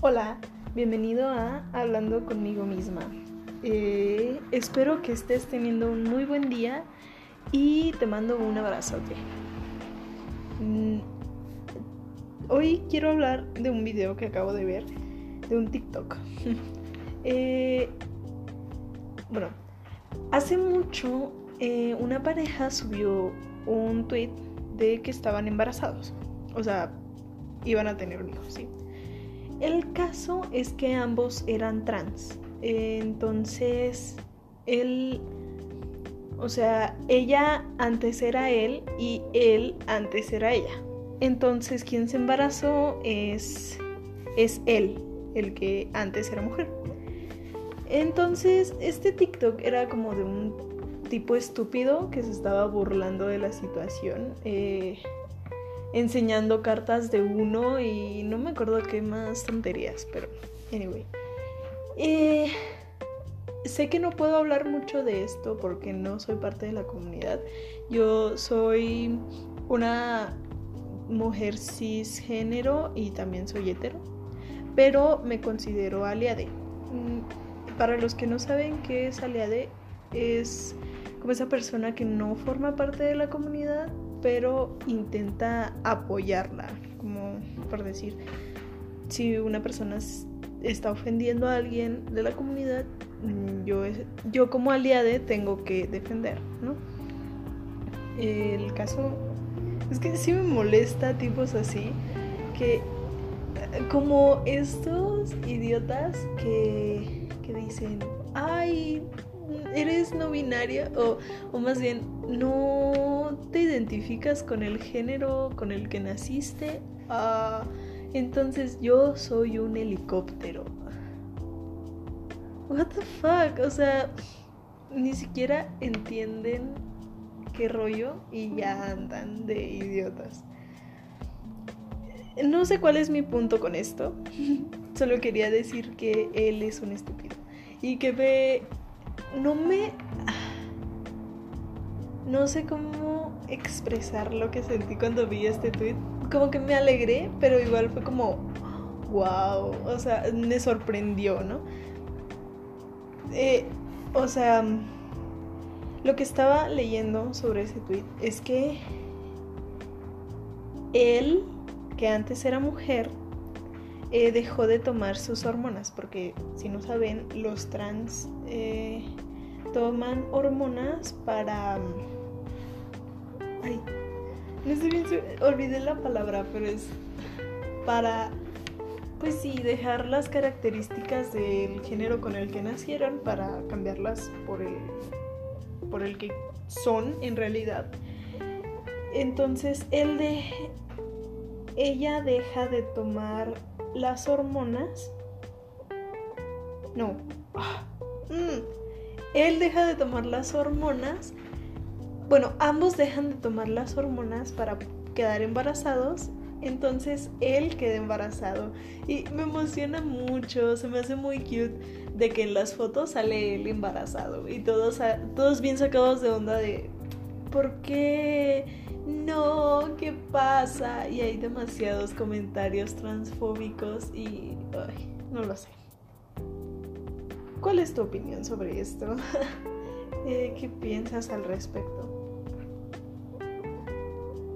Hola, bienvenido a Hablando conmigo misma. Eh, espero que estés teniendo un muy buen día y te mando un abrazote. Mm, hoy quiero hablar de un video que acabo de ver, de un TikTok. Eh, bueno, hace mucho eh, una pareja subió un tweet de que estaban embarazados. O sea, iban a tener un hijo, ¿sí? El caso es que ambos eran trans. Entonces, él, o sea, ella antes era él y él antes era ella. Entonces, quien se embarazó es, es él, el que antes era mujer. Entonces, este TikTok era como de un tipo estúpido que se estaba burlando de la situación. Eh, enseñando cartas de uno y no me acuerdo qué más tonterías, pero anyway. Eh, sé que no puedo hablar mucho de esto porque no soy parte de la comunidad. Yo soy una mujer cisgénero y también soy hetero, pero me considero aliade. Mm, para los que no saben qué es aliade, es como esa persona que no forma parte de la comunidad, pero intenta apoyarla, como por decir, si una persona está ofendiendo a alguien de la comunidad, mm, yo, yo como aliade tengo que defender, ¿no? El caso es que sí me molesta tipos así, que como estos idiotas que, que dicen, ay, eres no binaria o, o más bien no te identificas con el género con el que naciste, ah, entonces yo soy un helicóptero. What the fuck? O sea, ni siquiera entienden qué rollo y ya andan de idiotas. No sé cuál es mi punto con esto. Solo quería decir que él es un estúpido. Y que ve no me... No sé cómo expresar lo que sentí cuando vi este tweet. Como que me alegré, pero igual fue como, wow, o sea, me sorprendió, ¿no? Eh, o sea, lo que estaba leyendo sobre ese tweet es que él, que antes era mujer, eh, dejó de tomar sus hormonas, porque si no saben, los trans eh, toman hormonas para... Ay, no sé bien, olvidé la palabra, pero es para, pues sí, dejar las características del género con el que nacieron para cambiarlas por el, por el que son en realidad. Entonces, él de, ella deja de tomar las hormonas. No. Ah, mm. Él deja de tomar las hormonas. Bueno, ambos dejan de tomar las hormonas para quedar embarazados. Entonces él queda embarazado. Y me emociona mucho. Se me hace muy cute de que en las fotos sale él embarazado. Y todos, todos bien sacados de onda de. ¿Por qué? No, ¿qué pasa? Y hay demasiados comentarios transfóbicos y ay, no lo sé. ¿Cuál es tu opinión sobre esto? Eh, ¿Qué piensas al respecto?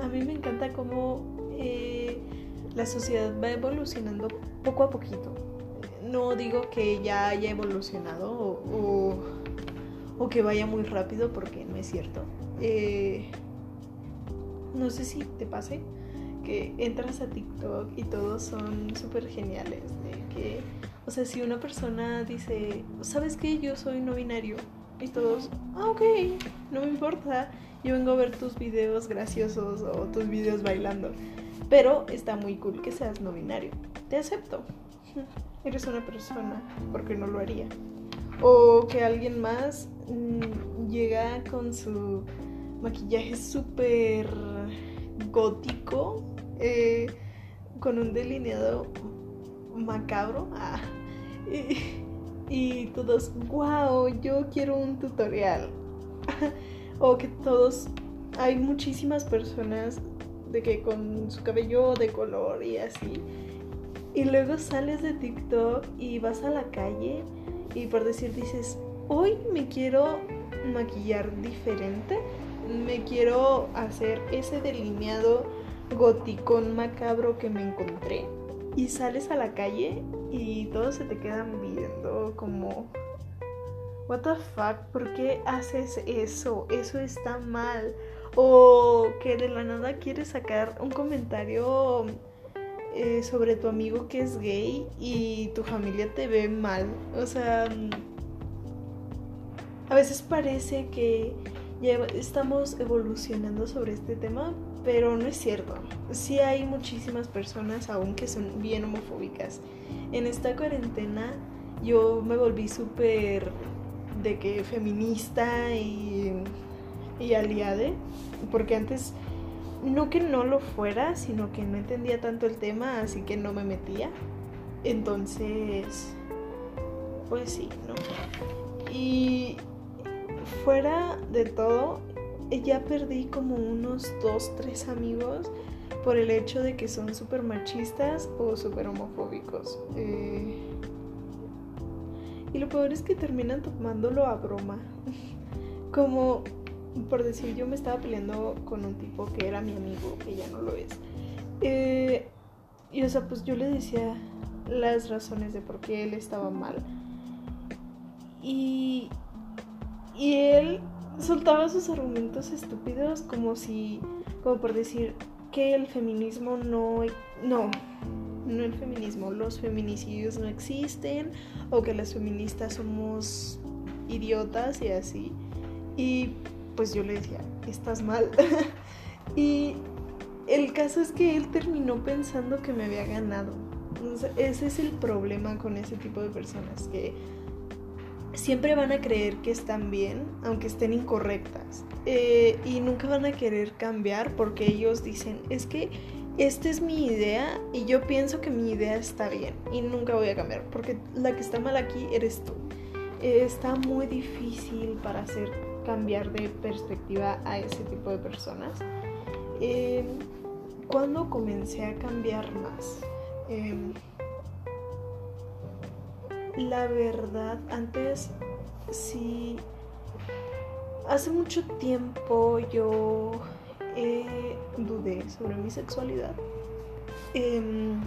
A mí me encanta cómo eh, la sociedad va evolucionando poco a poquito. No digo que ya haya evolucionado o, o, que vaya muy rápido porque no es cierto. Eh, no sé si te pase que entras a TikTok y todos son súper geniales. Que, o sea, si una persona dice, ¿sabes qué? Yo soy no binario. Y todos, ah, ok, no me importa. Yo vengo a ver tus videos graciosos o tus videos bailando. Pero está muy cool que seas no binario. Te acepto. Eres una persona, porque no lo haría. O que alguien más mm, llega con su maquillaje súper gótico, eh, con un delineado macabro. Ah, y, todos, wow, yo quiero un tutorial. o que todos, hay muchísimas personas de que con su cabello de color y así. Y luego sales de TikTok y vas a la calle y por decir dices, hoy me quiero maquillar diferente, me quiero hacer ese delineado goticón macabro que me encontré. Y sales a la calle y todos se te quedan viendo como, what the fuck, ¿por qué haces eso? Eso está mal. O que de la nada quieres sacar un comentario eh, sobre tu amigo que es gay y tu familia te ve mal. O sea, a veces parece que ya estamos evolucionando sobre este tema, pero no es cierto. Sí hay muchísimas personas aún que son bien homofóbicas. En esta cuarentena yo me volví súper de que feminista y, y aliade, porque antes no que no lo fuera, sino que no entendía tanto el tema, así que no me metía. Entonces, pues sí, ¿no? Y fuera de todo, ya perdí como unos dos, tres amigos por el hecho de que son súper machistas o súper homofóbicos. Eh, y lo peor es que terminan tomándolo a broma. como, por decir, yo me estaba peleando con un tipo que era mi amigo, que ya no lo es. Eh, y o sea, pues yo le decía las razones de por qué él estaba mal. Y, y él soltaba sus argumentos estúpidos como si, como por decir que el feminismo no, no, no el feminismo, los feminicidios no existen o que las feministas somos idiotas y así. Y pues yo le decía, estás mal. y el caso es que él terminó pensando que me había ganado. ese es el problema con ese tipo de personas, que siempre van a creer que están bien, aunque estén incorrectas. Eh, y nunca van a querer cambiar porque ellos dicen, es que esta es mi idea y yo pienso que mi idea está bien y nunca voy a cambiar porque la que está mal aquí eres tú. Eh, está muy difícil para hacer cambiar de perspectiva a ese tipo de personas. Eh, cuando comencé a cambiar más, em, la verdad, antes sí, hace mucho tiempo yo eh, dudé sobre mi sexualidad. Em,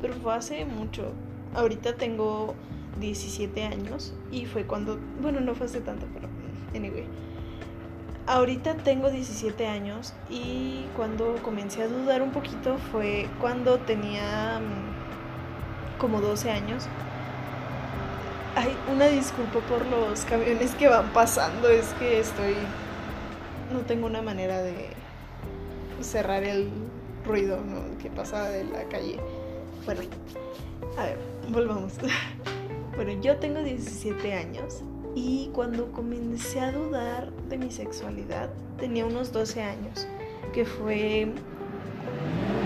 pero fue hace mucho. Ahorita tengo 17 años y fue cuando, bueno, no fue hace tanto, pero anyway. Ahorita tengo 17 años y cuando comencé a dudar un poquito fue cuando tenía mm, como 12 años Ay, una disculpa por los camiones que van pasando, es que estoy... No tengo una manera de cerrar el ruido que pasa de la calle. Bueno, a ver, volvamos. Bueno, yo tengo 17 años y cuando comencé a dudar de mi sexualidad tenía unos 12 años, que fue...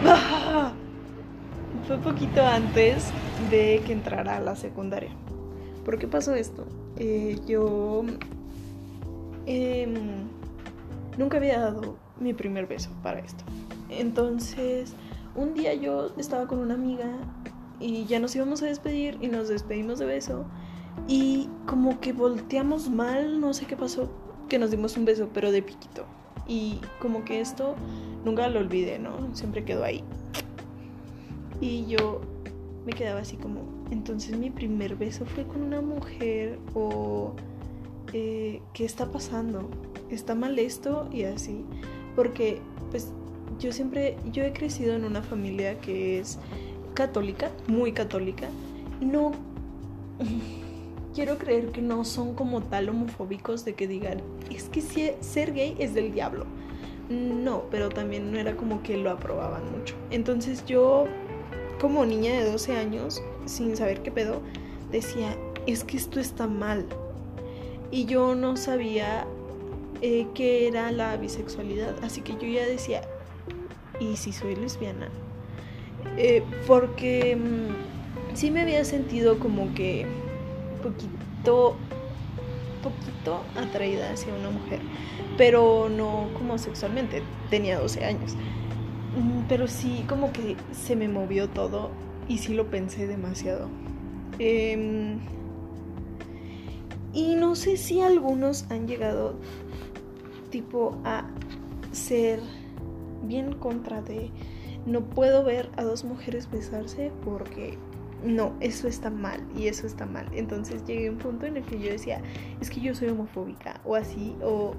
Fue poquito antes de que entrara a la secundaria. ¿Por qué pasó esto? Eh, yo em, nunca había dado mi primer beso para esto. Entonces, un día yo estaba con una amiga y ya nos íbamos a despedir y nos despedimos de beso y como que volteamos mal, no sé qué pasó, que nos dimos un beso, pero de piquito. Y como que esto nunca lo olvidé, ¿no? Siempre quedó ahí. Y yo me quedaba así como, entonces mi primer beso fue con una mujer o eh, ¿qué está pasando? ¿Está mal esto? Y así, porque pues yo siempre, yo he crecido en una familia que es católica, muy católica, no, quiero creer que no son como tal homofóbicos de que digan, es que ser gay es del diablo. No, pero también no era como que lo aprobaban mucho. Entonces yo como niña de 12 años, sin saber qué pedo, decía, es que esto está mal. Y yo no sabía eh, qué era la bisexualidad, así que yo ya decía, ¿y si soy lesbiana? Eh, porque mm, sí me había sentido como que poquito, poquito atraída hacia una mujer, pero no como sexualmente, tenía 12 años. Mm, pero sí, como que se me movió todo y sí lo pensé demasiado. Em, y no sé si algunos han llegado tipo a ser bien contra de no puedo ver a dos mujeres besarse porque no, eso está mal y eso está mal. Entonces llegué a un punto en el que yo decía, es que yo soy homofóbica o así, o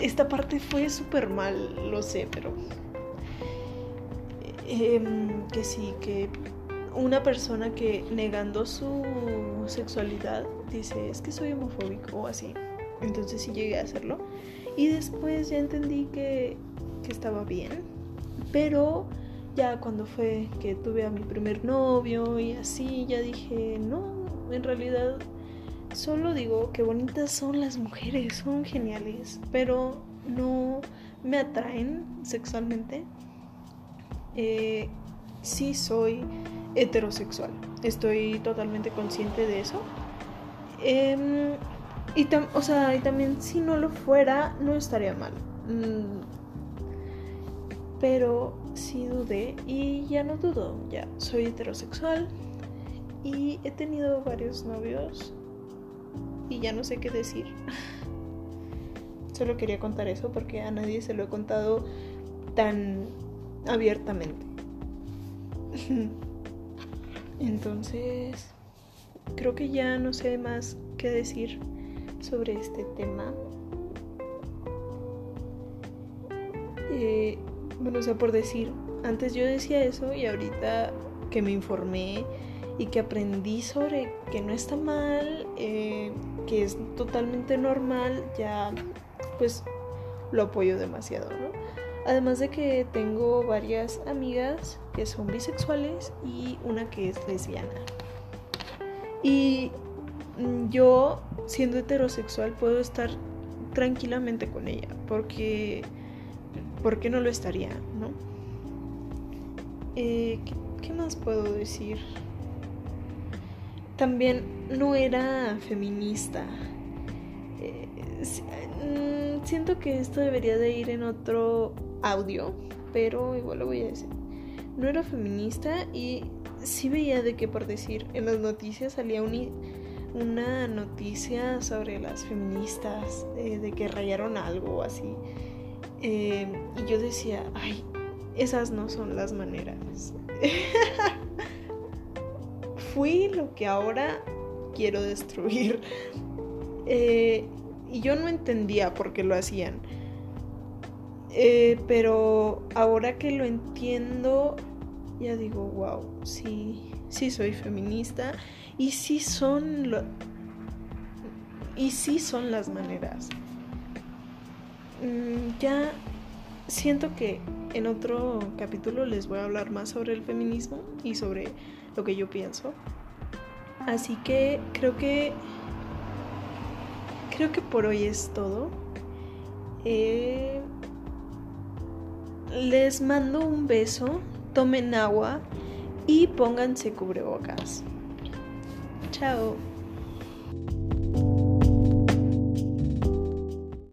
esta parte fue súper mal, lo sé, pero... Em, que sí, que una persona que negando su sexualidad dice, es que soy homofóbico o así. Entonces sí llegué a hacerlo. Y después ya entendí que, que estaba bien. Pero ya cuando fue que tuve a mi primer novio y así, ya dije, no, en realidad solo digo que bonitas son las mujeres, son geniales, pero no me atraen sexualmente. Eh, sí soy heterosexual, estoy totalmente consciente de eso. Em, y, o sea, y también si no lo fuera, no estaría mal. Mm, pero sí dudé y ya no dudo, ya soy heterosexual y he tenido varios novios y ya no sé qué decir. Solo quería contar eso porque a nadie se lo he contado tan abiertamente. Entonces, creo que ya no sé más qué decir sobre este tema. Eh, bueno, o sea, por decir, antes yo decía eso y ahorita que me informé y que aprendí sobre que no está mal, eh, que es totalmente normal, ya pues lo apoyo demasiado, ¿no? Además de que tengo varias amigas que son bisexuales y una que es lesbiana. Y yo, siendo heterosexual, puedo estar tranquilamente con ella, porque ¿por qué no lo estaría, no? Eh, ¿qué, más puedo decir? También no era feminista. Eh, mm, siento que esto debería de ir en otro audio, pero igual lo voy a decir. No era feminista y sí veía de que por decir en las noticias salía una noticia sobre las feministas, eh, de que rayaron algo así. Em, y yo decía, ay, esas no son las maneras. Fui lo que ahora quiero destruir. Eh, y yo no entendía por qué lo hacían. Eh, pero ahora que lo entiendo, ya digo, wow, sí, sí soy feminista y sí son y sí son las maneras. Mm, ya siento que en otro capítulo les voy a hablar más sobre el feminismo y sobre lo que yo pienso. Así que creo que creo que por hoy es todo. Eh, les mando un beso, tomen agua y pónganse cubrebocas. Chao.